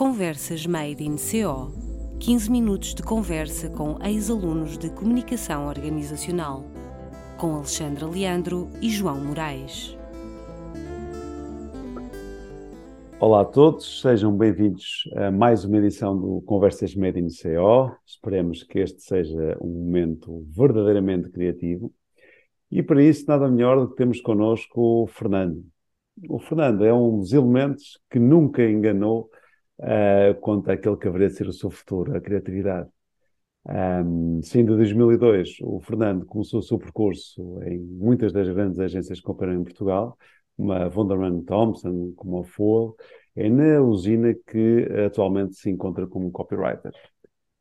Conversas Made in CO 15 minutos de conversa com ex-alunos de Comunicação Organizacional, com Alexandra Leandro e João Moraes. Olá a todos, sejam bem-vindos a mais uma edição do Conversas Made in CO. Esperemos que este seja um momento verdadeiramente criativo. E para isso, nada melhor do que temos connosco o Fernando. O Fernando é um dos elementos que nunca enganou uh, quanto àquele que haveria de ser o seu futuro, a criatividade. Um, sendo 2002, o Fernando começou o seu percurso em muitas das grandes agências que operam em Portugal, como a Wunderman Thompson, como a Full, é na usina que atualmente se encontra como copywriter.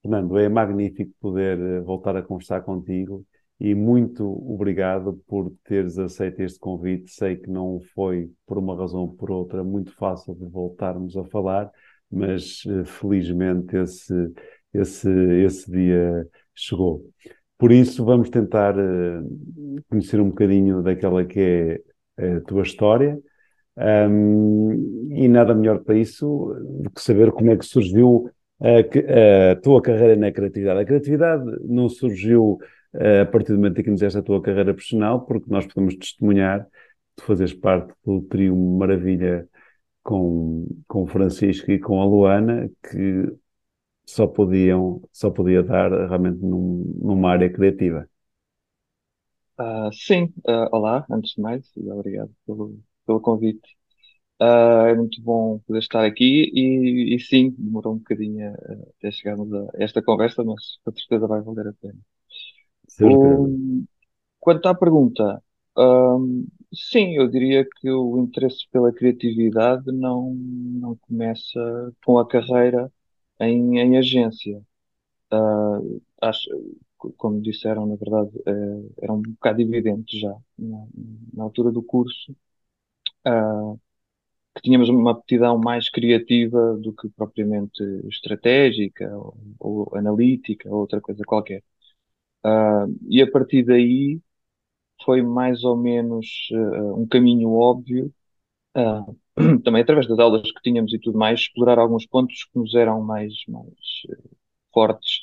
Fernando, é magnífico poder eh, voltar a conversar contigo e muito obrigado por teres aceito este convite. Sei que não foi, por uma razão ou por outra, muito fácil de voltarmos a falar, mas uh, felizmente esse, esse, esse dia chegou. Por isso, vamos tentar uh, conhecer um bocadinho daquela que é a tua história. Um, e nada melhor para isso do que saber como é que surgiu a, a tua carreira na criatividade. A criatividade não surgiu uh, a partir do momento em que iniciaste a tua carreira profissional, porque nós podemos testemunhar de fazeres parte do trio Maravilha com, com o Francisco e com a Luana, que só podiam, só podia dar realmente num, numa área criativa. Uh, sim, uh, olá, antes de mais, e obrigado pelo, pelo convite. Uh, é muito bom poder estar aqui e, e sim, demorou um bocadinho até chegarmos a esta conversa, mas com certeza vai valer a pena. Um, quanto à pergunta, um, sim, eu diria que o interesse pela criatividade não, não começa com a carreira em, em agência. Uh, acho, como disseram, na verdade, uh, era um bocado evidente já na, na altura do curso uh, que tínhamos uma aptidão mais criativa do que propriamente estratégica ou, ou analítica ou outra coisa qualquer. Uh, e a partir daí foi mais ou menos uh, um caminho óbvio, uh, também através das aulas que tínhamos e tudo mais, explorar alguns pontos que nos eram mais, mais fortes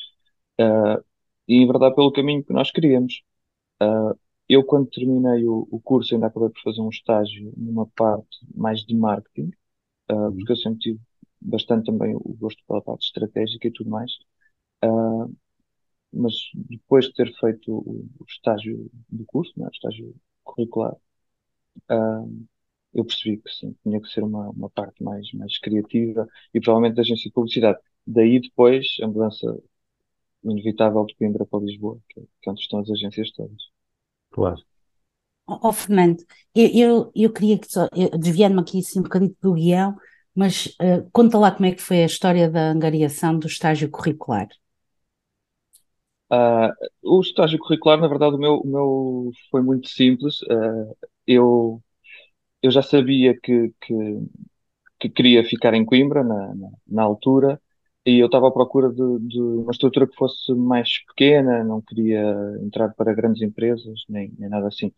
e, em verdade, pelo caminho que nós queríamos. eu, quando terminei o, o, curso, ainda acabei por fazer um estágio numa parte mais de marketing, uhum. porque eu sempre tive bastante também o gosto pela parte estratégica e tudo mais. Uh, mas depois de ter feito o, o estágio do curso, né, o estágio curricular, uh, eu percebi que sim, tinha que ser uma, uma parte mais, mais criativa e provavelmente da agência de publicidade. Daí depois a mudança inevitável de Coimbra para Lisboa, que, que é onde estão as agências todas. Claro. Ó oh, Fernando, eu, eu, eu, queria que, desviando-me aqui assim, um bocadinho do guião, mas uh, conta lá como é que foi a história da angariação do estágio curricular. Uh, o estágio curricular, na verdade, o meu, o meu foi muito simples. Uh, eu, eu já sabia que, que, que, queria ficar em Coimbra na, na, na altura e eu estava à procura de, de, uma estrutura que fosse mais pequena, não queria entrar para grandes empresas, nem, nem nada assim.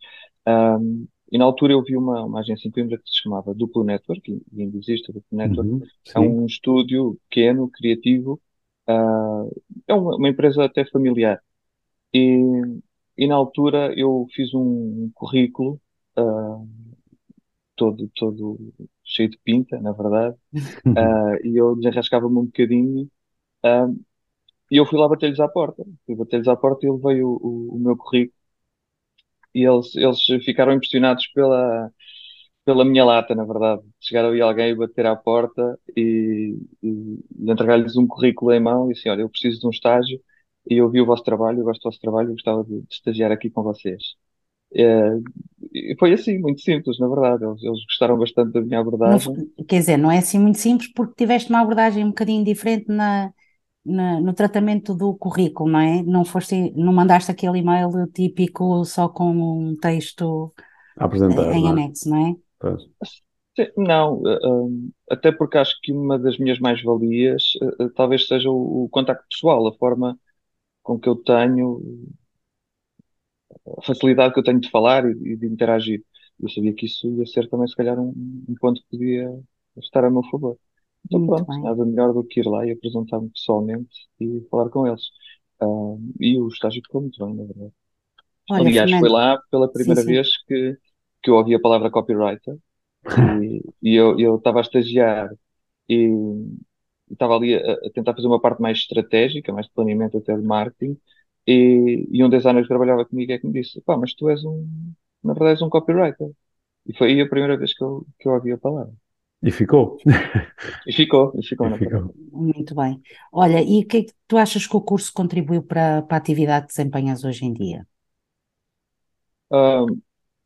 Um, e na altura eu vi uma, uma agência em Coimbra que se chamava Duplo Network, e ainda existe, Duplo Network. Uhum, é um estúdio pequeno, criativo, é uma, uma, empresa até familiar. E, e na altura eu fiz um currículo uh, todo, todo cheio de pinta, na verdade, uh, e eu desenrascava-me um bocadinho. e eu fui lá bater-lhes à porta. Fui bater-lhes à porta e ele veio o, o, o meu currículo. E eles, eles ficaram impressionados pela, pela minha lata, na verdade. Chegar ali alguém bater à porta e, e, e entregar-lhes um currículo em mão e assim, olha, eu preciso de um estágio e eu vi o vosso trabalho, eu gosto do vosso trabalho, eu gostava de, de estagiar aqui com vocês. É, foi assim, muito simples, na verdade. Eles, eles gostaram bastante da minha abordagem. Não, quer dizer, não é assim muito simples porque tiveste uma abordagem um bocadinho diferente na, na, no tratamento do currículo, não é? Não foste, não mandaste aquele e-mail típico só com um texto em é? anexo, não é? Não, eh, eh, até porque acho que uma das minhas mais-valias eh, talvez seja o, o contacto pessoal, a forma com que eu tenho, a facilidade que eu tenho de falar e, e de interagir. Eu sabia que isso ia ser também, se calhar, um, um ponto que podia estar a meu favor. Então Muito pronto, bem. nada melhor do que ir lá e apresentar-me pessoalmente e falar com eles. Ah, e o estágio ficou muito bem, na verdade. Olha, Aliás, foi lá pela sim, primeira sim. vez que, que eu ouvi a palavra copywriter e, e eu eu estava a estagiar e estava ali a, a tentar fazer uma parte mais estratégica, mais de planeamento até de marketing e, e um designer que trabalhava comigo é que me disse, pá, mas tu és um, na verdade és um copywriter. E foi aí a primeira vez que eu, que eu ouvi a palavra. E ficou. E ficou, e ficou E na verdade. ficou. Muito bem. Olha, e o que é que tu achas que o curso contribuiu para, para a atividade que desempenhas hoje em dia? Ah,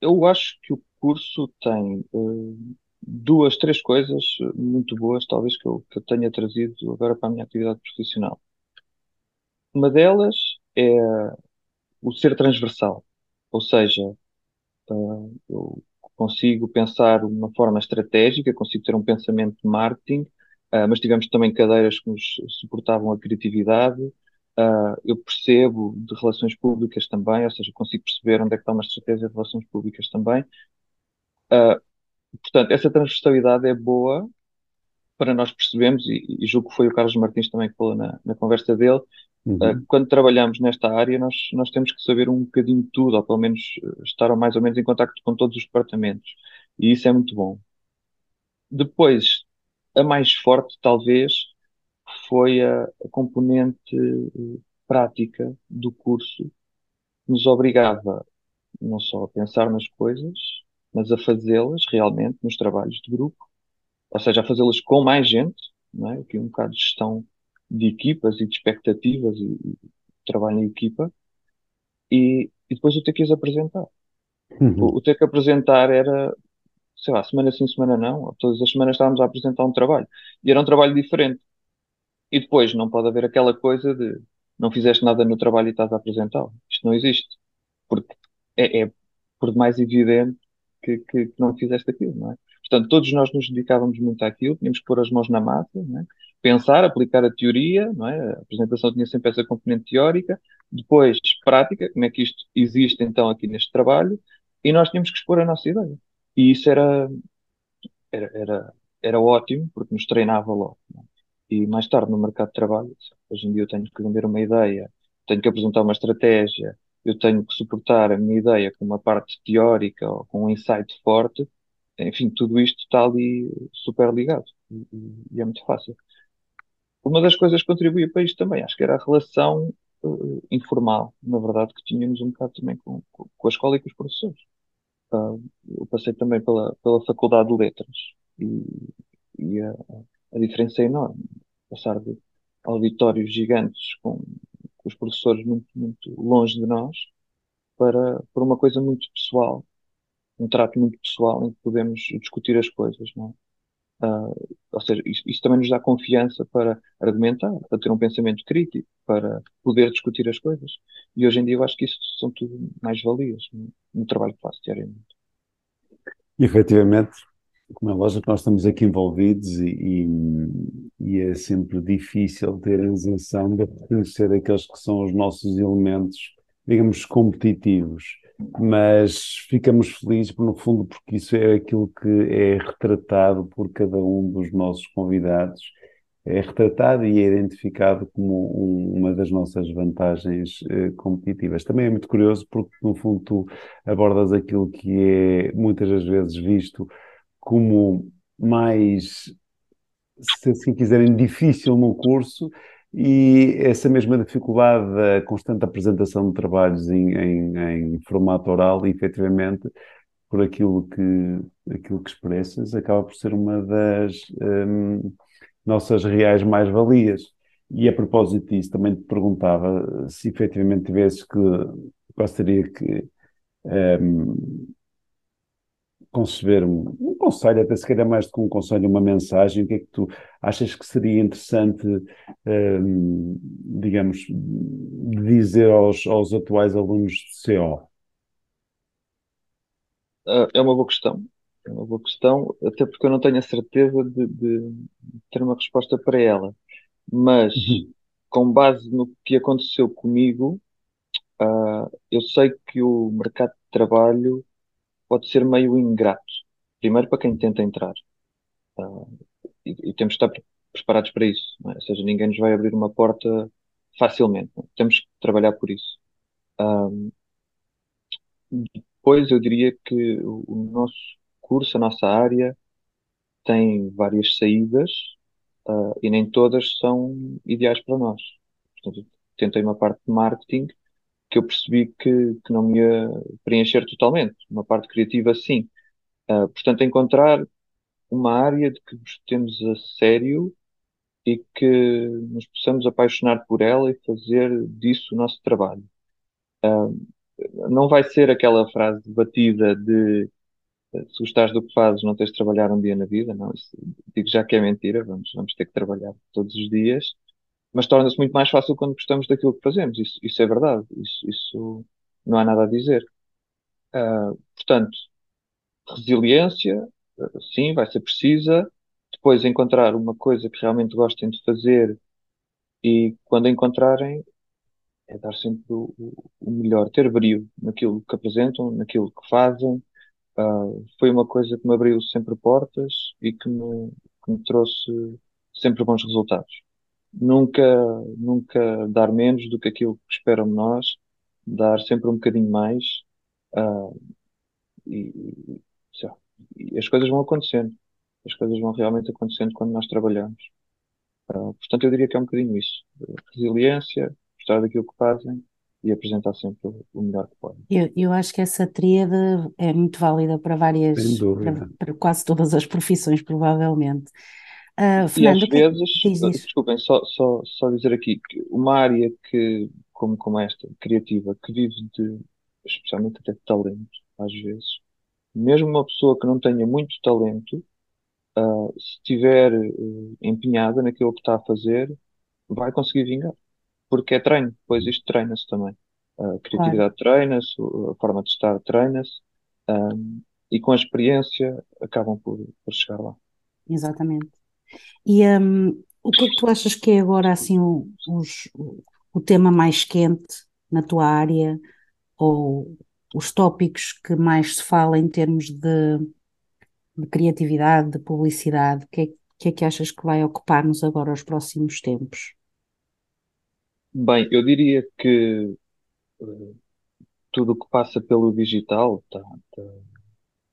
eu acho que o curso tem eh, duas, três coisas muito boas, talvez, que eu, que eu tenha trazido agora para a minha atividade profissional. Uma delas é o ser transversal, ou seja, ah, eu consigo pensar de uma forma estratégica, consigo ter um pensamento de marketing, ah, mas tivemos também cadeiras que nos suportavam a criatividade. Ah, eu percebo de relações públicas também, ou seja, consigo perceber onde é que está uma estratégia de relações públicas também. Ah, portanto, essa transversalidade é boa para nós percebermos, e, e julgo que foi o Carlos Martins também que falou na, na conversa dele, Uh, Uhum. quando trabalhamos nesta área, nós, nós temos que saber um bocadinho tudo, ou pelo menos uh, estar mais ou menos em contacto com todos os departamentos. E isso é muito bom. Depois, a mais forte, talvez, foi a, a componente uh, prática do curso, que nos obrigava não só a pensar nas coisas, mas a fazê-las realmente nos trabalhos de grupo, ou seja, a fazê-las com mais gente, não é? Aqui um bocado de gestão de equipas e de expectativas e, e trabalho em equipa, e, e depois o ter que as apresentar. Uhum. O, o ter que apresentar era, sei lá, semana sim, semana não, todas as semanas estávamos a apresentar um trabalho, e era um trabalho diferente. E depois não pode haver aquela coisa de não fizeste nada no trabalho e estás a apresentá-lo. Isto não existe, porque é, é por demais evidente que, que, que não fizeste aquilo, não é? Portanto, todos nós nos dedicávamos muito àquilo, tínhamos que pôr as mãos na massa, é? pensar, aplicar a teoria, é? A apresentação tinha sempre essa componente teórica, depois prática, como é que isto existe então aqui neste trabalho, e nós tínhamos que expor a nossa ideia. E isso era, era, era, era ótimo, porque nos treinava logo. é? E mais tarde no mercado de trabalho, hoje em dia eu tenho que vender uma ideia, tenho que apresentar uma estratégia, eu tenho que suportar a minha ideia com uma parte teórica ou com um insight forte, enfim, tudo isto está ali super ligado e, e- é muito fácil. Uma das coisas que contribuía para isto também, acho que era a relação eh, informal, na verdade, que tínhamos um bocado também com, com, a escola e com os professores. Ah, eu passei também pela, pela Faculdade de Letras e, e a, a diferença é enorme. Passar de auditórios gigantes com, com os professores muito, muito longe de nós para, para uma coisa muito pessoal, um trato muito pessoal em que podemos discutir as coisas, não é? Ah, ou seja, isso, isso também nos dá confiança para argumentar, para ter um pensamento crítico, para poder discutir as coisas. E hoje em dia eu acho que isso são tudo mais-valias no, no trabalho que faço diariamente. Efetivamente, como é lógico, nós estamos aqui envolvidos e, e- e é sempre difícil ter a isenção de reconhecer aqueles que são os nossos elementos, digamos, competitivos. Mas ficamos felizes, no fundo, porque isso é aquilo que é retratado por cada um dos nossos convidados. É retratado e é identificado como um- uma das nossas vantagens eh, competitivas. Também é muito curioso porque, no fundo, tu abordas aquilo que é muitas das vezes visto como mais, se assim quiserem, difícil no curso, e essa mesma dificuldade da constante apresentação de trabalhos em, em, em formato oral, efetivamente, por aquilo que, aquilo que expressas, acaba por ser uma das hum, nossas reais mais-valias. E a propósito disso, também te perguntava se efetivamente tivesses que, gostaria que hum, conceber um, um conselho, até se calhar mais do que um conselho, uma mensagem, o que é que tu achas que seria interessante, hum, digamos, dizer aos, aos atuais alunos de CO? Ah, é uma boa questão. É uma boa questão, até porque eu não tenho a certeza de, de ter uma resposta para ela. Mas, Uhum. com base no que aconteceu comigo, ah, eu sei que o mercado de trabalho pode ser meio ingrato. Primeiro para quem tenta entrar. Ah, e, e temos de estar pre- preparados para isso, é? Ou seja, ninguém nos vai abrir uma porta facilmente. é? Temos que trabalhar por isso. Ahm, depois eu diria que o nosso curso, a nossa área, tem várias saídas, ah, e nem todas são ideais para nós. Portanto, tentei uma parte de marketing que eu percebi que, que não me ia preencher totalmente. Uma parte criativa, sim. Ah, portanto, encontrar uma área de que gostemos a sério e que nos possamos apaixonar por ela e fazer disso o nosso trabalho. Ah, não vai ser aquela frase batida de eh, se gostares do que fazes, não tens de trabalhar um dia na vida, não. Isso, digo já que é mentira, vamos, vamos ter que trabalhar todos os dias, mas torna-se muito mais fácil quando gostamos daquilo que fazemos. Isso, isso é verdade, isso, isso não há nada a dizer. Ah, portanto, resiliência, eh, sim, vai ser precisa. Depois encontrar uma coisa que realmente gostem de fazer e quando encontrarem, é dar sempre o, o- melhor, ter brio naquilo que apresentam, naquilo que fazem. Ah, foi uma coisa que me abriu sempre portas e que me, que me trouxe sempre bons resultados. Nunca, nunca dar menos do que aquilo que esperam de nós, dar sempre um bocadinho mais, ah, e, e, sei lá, e as coisas vão acontecendo. As coisas vão realmente acontecendo quando nós trabalhamos. Ah, portanto, eu diria que é um bocadinho isso. Resiliência, gostar daquilo que fazem e apresentar sempre o o melhor que podem. Eu, eu acho que essa tríade é muito válida para Sem várias, para, para quase todas as profissões, provavelmente. Ah, E Fernando, às o que é vezes, isso? desculpem, só, só, só dizer aqui que uma área que, como, como esta, criativa, que vive de, especialmente até de talento, às vezes, mesmo uma pessoa que não tenha muito talento, ah, se estiver eh, empenhada naquilo que está a fazer, vai conseguir vingar. Porque é treino, pois isto treina-se também. A Claro, criatividade treina-se, o- a forma de estar treina-se, ah, e com a experiência acabam por, por chegar lá. exatamente. E hum, o que é que tu achas que é agora assim o, os- o, tema mais quente na tua área ou os tópicos que mais se fala em termos de, de criatividade, de publicidade? O que é, que é que achas que vai ocupar-nos agora os próximos tempos? Bem, eu diria que eh, tudo o que passa pelo digital está tá,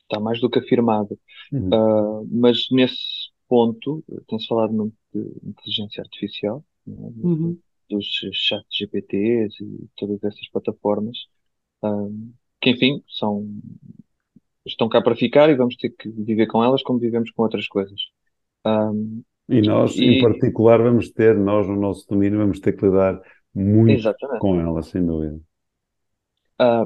tá mais do que afirmado. Uhum. Ah, mas nesse ponto, tem-se falado muito de inteligência artificial, é? De- Uhum, dos chats GPTs e todas essas plataformas, ah, que enfim, são, estão cá para ficar e vamos ter que viver com elas como vivemos com outras coisas. Ah, E nós, em e, particular, vamos ter, nós no nosso domínio, vamos ter que lidar muito exatamente. com ela, sem dúvida. Ah,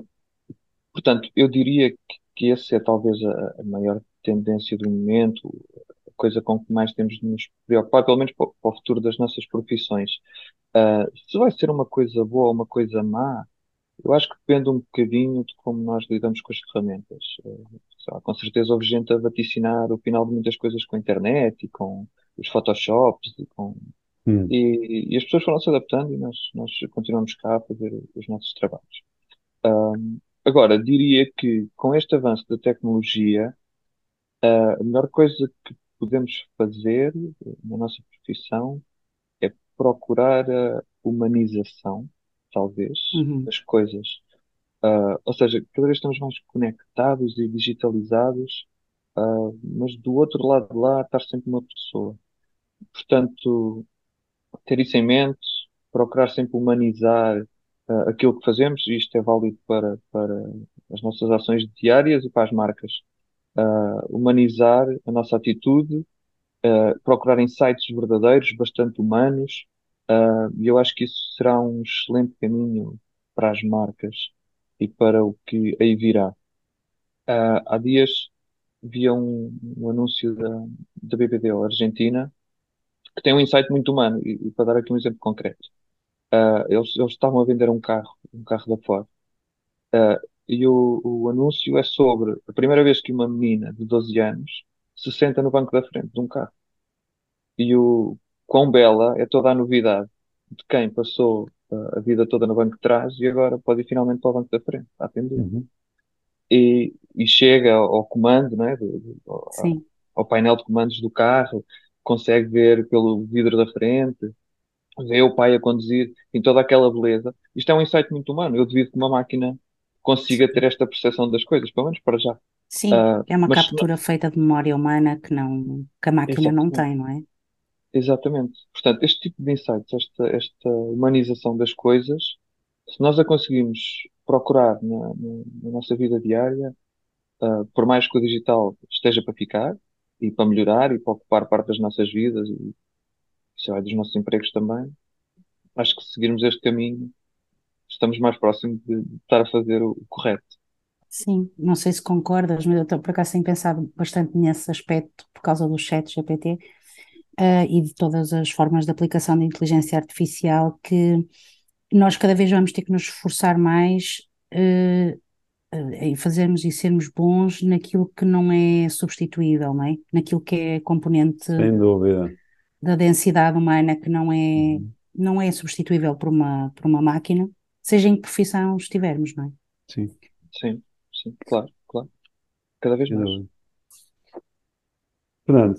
portanto, eu diria que, que essa é talvez a, a maior tendência do momento, a coisa com que mais temos de nos preocupar, pelo menos para, o para o futuro das nossas profissões. Ah, se vai ser uma coisa boa ou uma coisa má, eu acho que depende um bocadinho de como nós lidamos com as ferramentas. Ah, sei lá, com certeza houve gente a vaticinar o final de muitas coisas com a internet e com os Photoshops e com Hum. e, e as pessoas foram se adaptando e nós, nós continuamos cá a fazer os nossos trabalhos. Ahm, agora, diria que com este avanço da tecnologia, ah, a melhor coisa que podemos fazer na nossa profissão é procurar a humanização, talvez, uhum, das coisas. Ah, ou seja, cada vez estamos mais conectados e digitalizados, ah, mas do outro lado de lá está sempre uma pessoa. Portanto, ter isso em mente, procurar sempre humanizar ah, aquilo que fazemos, e isto é válido para, para as nossas ações diárias e para as marcas. Ah, humanizar a nossa atitude, ah, procurar insights verdadeiros, bastante humanos, ah, e eu acho que isso será um excelente caminho para as marcas e para o que aí virá. Há dias vi um, um anúncio da, da BBDO Argentina que tem um insight muito humano, e, e para dar aqui um exemplo concreto. Ah, eles, eles estavam a vender um carro, um carro da Ford. Ah, e o, o anúncio é sobre a primeira vez que uma menina de 12 anos se senta no banco da frente de um carro. E o quão bela é toda a novidade de quem passou ah, a vida toda no banco de trás e agora pode ir finalmente para o banco da frente, a atender. Uhum. E, e chega ao, comando, né, do, do- ao, ao painel de comandos do carro consegue ver pelo vidro da frente, vê o pai a conduzir, em toda aquela beleza. Isto é um insight muito humano. Eu devido que uma máquina consiga ter esta percepção das coisas, pelo menos para já. Sim, Ah, é uma mas captura feita de memória humana que não, que a máquina não exatamente, tem, não é? exatamente. Portanto, este tipo de insights, esta, esta humanização das coisas, se nós a conseguimos procurar na, na- na nossa vida diária, ah, por mais que o digital esteja para ficar e para melhorar e para ocupar parte das nossas vidas e sei lá, dos nossos empregos também, acho que se seguirmos este caminho, estamos mais próximos de, de estar a fazer o, o correto. Sim, não sei se concordas, mas eu tô- por acaso tenho pensado bastante nesse aspecto por causa do chat GPT, eh, e de todas as formas de aplicação de inteligência artificial que nós cada vez vamos ter que nos esforçar mais eh, em fazermos e sermos bons naquilo que não é substituível, não é? Naquilo que é componente Sem dúvida. da densidade humana que não é, Uhum. não é substituível por uma, por uma máquina, seja em que profissão estivermos, não é? Sim, Sim, sim, claro, claro. Cada vez mais. Fernando,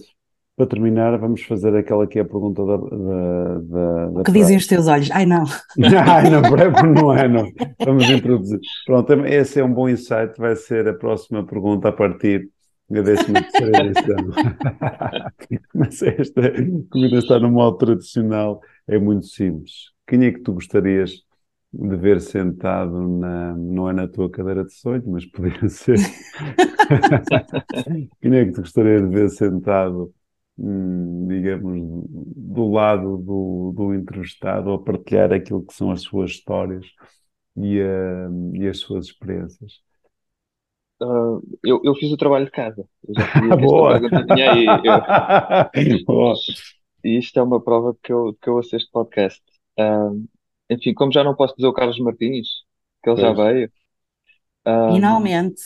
para terminar, vamos fazer aquela que é a pergunta da, da, da, O que dizem praxe. os teus olhos? Ai não, Ai, não, não é, não. Vamos introduzir. Pronto, esse é um bom insight, vai ser a próxima pergunta a partir da 13ª edição. Mas esta, como ainda está no modo tradicional, é muito simples. Quem é que tu gostarias de ver sentado na, não é na tua cadeira de sonho, mas poderia ser. Quem é que tu gostaria de ver sentado, hum, digamos, do lado do, do entrevistado a partilhar aquilo que são as suas histórias e, ah, e as suas experiências? Ah, eu, eu fiz o trabalho de casa. Eu já esta Boa! aí. Eu- Boa! e isto é uma prova que eu, que eu este podcast. Ah, enfim, como já não posso dizer o Carlos Martins, que ele já Pois. veio, ah, finalmente,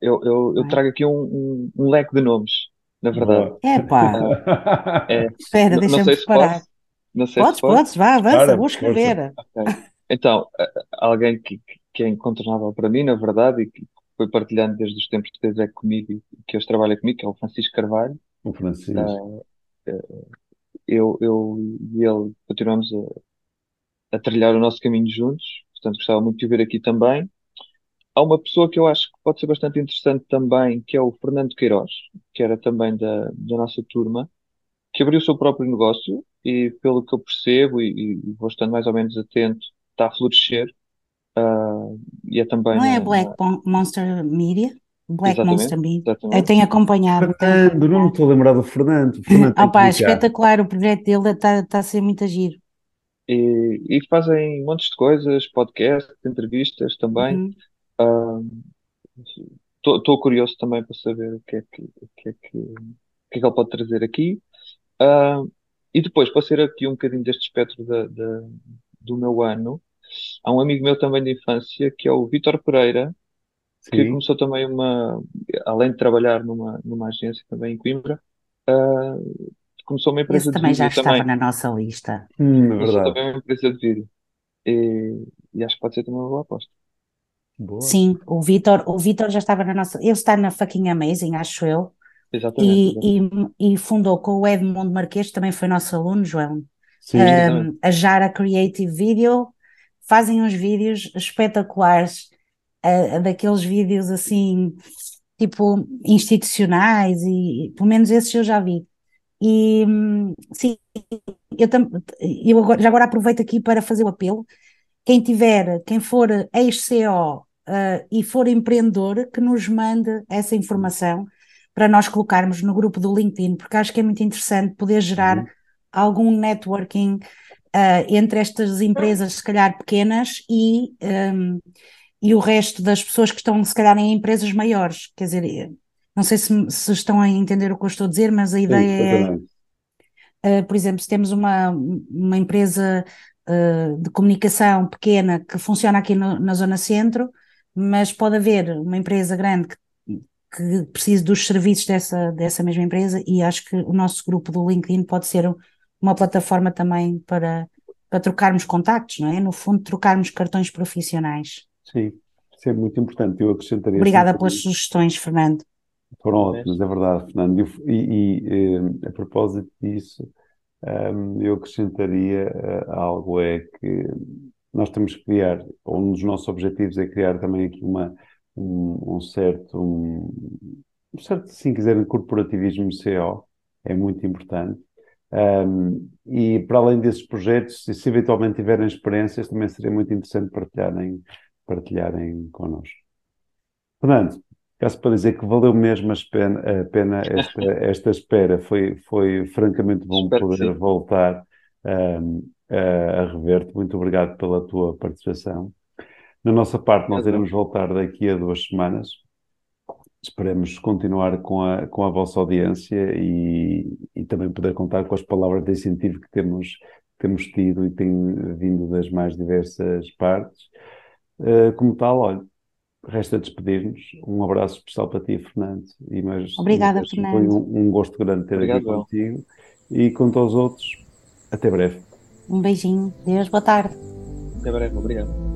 eu, eu, eu é? trago aqui um, um, um leque de nomes, na verdade. Boa! Epá, É, espera, deixa-me sei se preparar. posso, não sei se Podes, podes, vá, avança, Ora, vou escrever. Ok. Então, alguém que, que é incontornável para mim, na verdade, e que foi partilhando desde os tempos que teve comigo e que hoje trabalha comigo, que é o Francisco Carvalho. O Francisco. Ah, eu, eu e ele continuamos a, a trilhar o nosso caminho juntos, portanto gostava muito de o ver aqui também. Há uma pessoa que eu acho que pode ser bastante interessante também, que é o Fernando Queiroz, que era também da, da nossa turma, que abriu o seu próprio negócio e, pelo que eu percebo e, e vou estando mais ou menos atento, está a florescer. ah, e é também Não é na, Black Monster Media? Black Exatamente, Monster Media. Eu exatamente. tenho acompanhado, tenho Fernando, não me acompanhado. estou a lembrar do Fernando. O Fernando ficar. espetacular, o projeto dele está tá a ser muito giro. E, e fazem montes de coisas, podcasts, entrevistas também. Uhum. Estou curioso também para saber o que é que, o que é que, o que é que ele pode trazer aqui. Ah, e depois, para ser aqui um bocadinho deste espectro da, da- do meu ano, há um amigo meu também de infância, que é o Vítor Pereira, que Sim. começou também uma, além de trabalhar numa, numa agência também em Coimbra, começou uma Esse empresa de também já vídeo estava também. na nossa lista. Hum, é Começou verdade. também uma empresa de vídeo. E, e acho que pode ser também uma boa aposta. Boa. Sim, o Vitor, o Vitor já estava na nossa. Ele está na fucking Amazing, acho eu, Exatamente, e, exatamente. e, e fundou com o Edmundo Marquês, que também foi nosso aluno, João, Sim. Um, a Jara Creative Video. Fazem uns vídeos espetaculares, uh, daqueles vídeos assim, tipo institucionais, e pelo menos esses eu já vi. E sim, eu, eu agora, já agora aproveito aqui para fazer o apelo. Quem tiver, quem for ex-CO uh, e for empreendedor, que nos mande essa informação para nós colocarmos no grupo do LinkedIn, porque acho que é muito interessante poder gerar Uhum. algum networking uh, entre estas empresas, se calhar pequenas, e, um, e o resto das pessoas que estão, se calhar, em empresas maiores. Quer dizer, não sei se, se estão a entender o que eu estou a dizer, mas a Sim, ideia é, perfeitamente. uh, por exemplo, se temos uma, uma empresa uh, de comunicação pequena que funciona aqui no- na Zona Centro, mas pode haver uma empresa grande que, que precise dos serviços dessa, dessa mesma empresa, e acho que o nosso grupo do LinkedIn pode ser uma plataforma também para, para trocarmos contactos, não é? No fundo, trocarmos cartões profissionais. Sim, isso é muito importante. Eu acrescentaria Obrigada pelas sugestões, Fernando. Foram ótimos, é verdade, Fernando. E, e, e eh, a propósito disso, um, eu acrescentaria uh, algo: é que nós temos que criar, um dos nossos objetivos é criar também aqui uma, um, um certo, um, um certo, se quiserem, corporativismo CO, é muito importante. Um, e para além desses projetos, se, se, eventualmente tiverem experiências, também seria muito interessante partilharem, partilharem connosco. Fernando, caso para dizer que valeu mesmo a pena, esta, esta espera, foi, foi francamente bom Espero poder voltar um, a, a rever-te. Muito obrigado pela tua participação. Na nossa parte, nós iremos voltar daqui a duas semanas Esperemos continuar com a, com a vossa audiência e, e também poder contar com as palavras de incentivo que temos, temos tido e tem vindo das mais diversas partes. Uh, como tal, olha, resta despedir-nos. Um abraço especial para ti, Fernando. E, Obrigada, Fernando. Foi um, um, gosto grande ter Obrigado, aqui contigo. E quanto aos outros, até breve. Um beijinho. Deus, boa tarde. Até breve, obrigado.